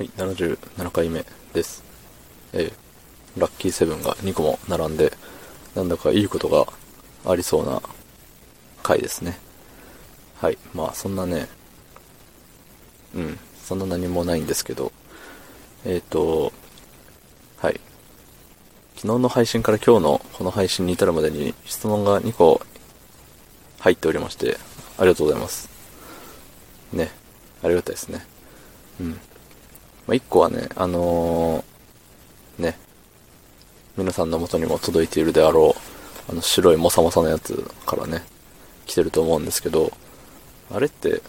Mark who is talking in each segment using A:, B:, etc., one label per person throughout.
A: はい、77回目です。えー、ラッキーセブンが2個も並んで、なんだかいいことがありそうな回ですね。はい、まあそんなね、うん、そんな何もないんですけど、えっ、ー、と、はい。昨日の配信から今日のこの配信に至るまでに質問が2個入っておりまして、ありがとうございます。ね、ありがたいですね。うん。まあ、1個はね、あのー、ね、皆さんの元にも届いているであろう、あの白いモサモサのやつからね、来てると思うんですけど、あれって、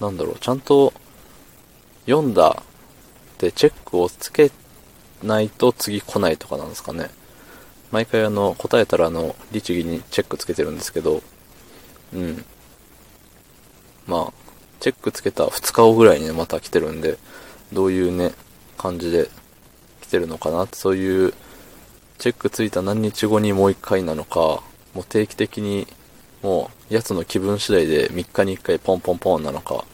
A: なんだろう、ちゃんと読んだでチェックをつけないと次来ないとかなんですかね。毎回あの、答えたらあの、律儀にチェックつけてるんですけど、うん。まあ、チェックつけた2日後ぐらいに、また来てるんで、どういうね、感じで来てるのかなそういう、チェックついた何日後にもう1回なのか、もう定期的に、もう、やつの気分次第で3日に1回ポンポンポンなのか、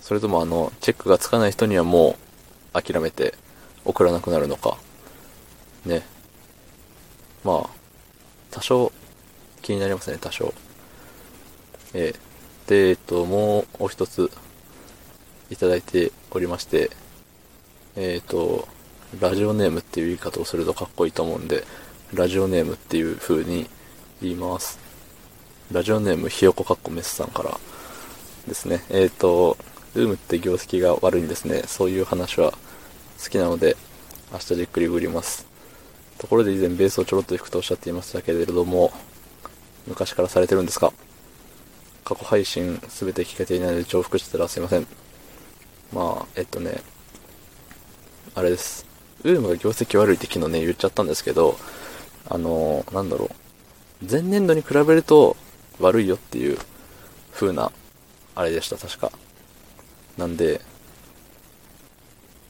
A: それともあの、チェックがつかない人にはもう、諦めて送らなくなるのか、ね。まあ、多少、気になりますね、多少。えー、で、えっと、もうお一つ、いただいておりまして、えっ、と、ラジオネームっていう言い方をするとかっこいいと思うんで、ラジオネームっていう風に言います。ラジオネームひよこかっこメスさんからですね。えっ、と、ルームって業績が悪いんですね。そういう話は好きなので、明日じっくりグります。ところで以前ベースをちょろっと弾くとおっしゃっていましたけれども、昔からされてるんですか？過去配信すべて聞けていないので重複してたらすいません。まあ、えっとね、あれです。ウームが業績悪いって昨日ね、言っちゃったんですけど、あの、なんだろう。前年度に比べると悪いよっていう風な、あれでした、確か。なんで、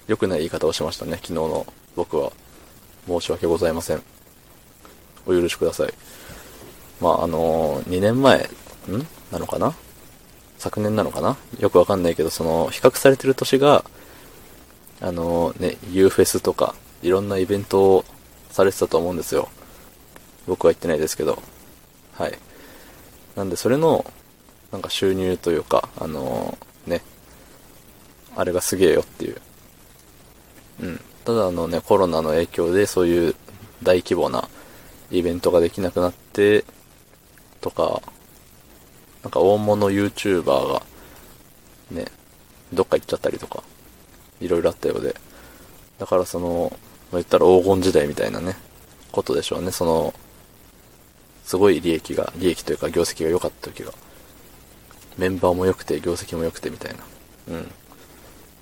A: 良くない言い方をしましたね、昨日の僕は。申し訳ございません。お許しください。まあ、あの2年前、ん？なのかな？昨年なのかな？よくわかんないけど、その、比較されてる年が、あのね、U フェスとか、いろんなイベントをされてたと思うんですよ。僕は行ってないですけど。はい。なんで、それの、なんか収入というか、あのね、あれがすげえよっていう。うん。ただあのね、コロナの影響でそういう大規模なイベントができなくなって、とか、なんか大物 YouTuber が、ね、どっか行っちゃったりとか、いろいろあったようで。だからその、まあ、言ったら黄金時代みたいなね、ことでしょうね。その、すごい利益が、利益というか業績が良かった時が。メンバーも良くて、業績も良くてみたいな。うん。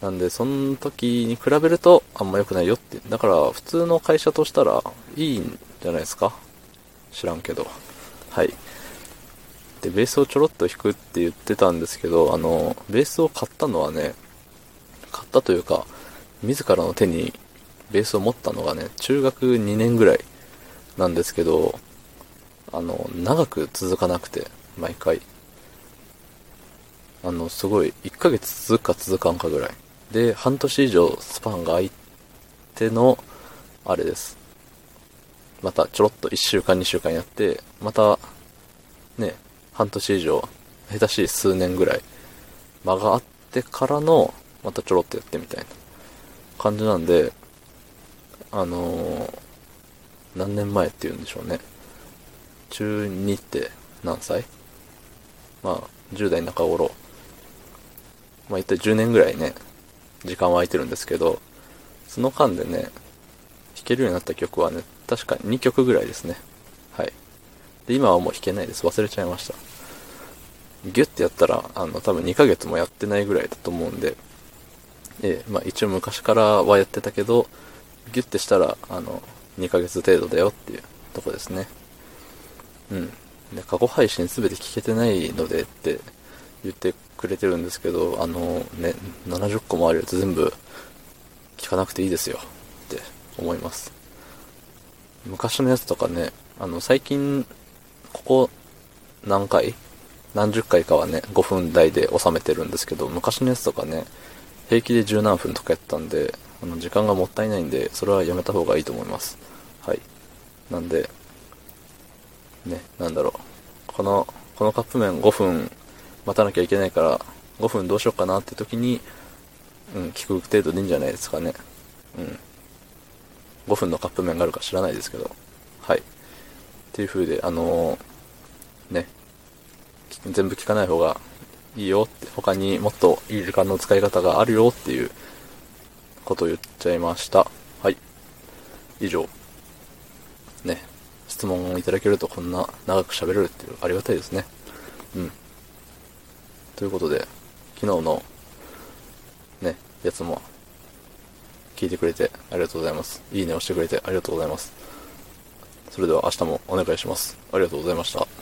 A: なんで、その時に比べるとあんま良くないよって。だから、普通の会社としたらいいんじゃないですか？知らんけど。はい。で、ベースをちょろっと弾くって言ってたんですけど、あの、ベースを買ったのはね、買ったというか、自らの手にベースを持ったのがね、中学2年ぐらいなんですけど、あの、長く続かなくて、毎回。あの、すごい、1ヶ月続くか続かんかぐらい。で、半年以上スパンが空いての、あれです。またちょろっと1週間2週間やって、また、ね、半年以上、下手しい数年ぐらい、間があってからの、またちょろっとやってみたいな感じなんで、あのー、何年前って言うんでしょうね。中2って何歳？まあ、10代中頃。まあ、一体10年ぐらいね、時間は空いてるんですけど、その間でね、弾けるようになった曲はね、確か2曲ぐらいですね。はい。で、今はもう弾けないです。忘れちゃいました。ギュッてやったら、あの、多分2ヶ月もやってないぐらいだと思うんで、ええ、まあ一応昔からはやってたけど、ギュッてしたら、あの、2ヶ月程度だよっていうとこですね。うん。で、過去配信すべて聞けてないのでって言ってくれてるんですけど、あのね、70個もあるやつ全部聞かなくていいですよって思います。昔のやつとかね、あの、最近、ここ何回何十回かはね、5分台で収めてるんですけど、昔のやつとかね、平気で十何分とかやったんで、あの、時間がもったいないんで、それはやめた方がいいと思います。はい。なんで、ね、なんだろう。この、このカップ麺5分待たなきゃいけないから、5分どうしようかなって時に、うん、聞く程度でいいんじゃないですかね。うん。5分のカップ麺があるか知らないですけど。はい。っていう風で、あのー、ね、全部聞かない方がいいよって、他にもっといい時間の使い方があるよっていうことを言っちゃいました。はい。以上。ね、質問をいただけるとこんな長く喋れるっていうありがたいですね。うん。ということで、昨日のね、やつも聞いてくれてありがとうございます。いいねをしてくれてありがとうございます。それでは明日もお願いします。ありがとうございました。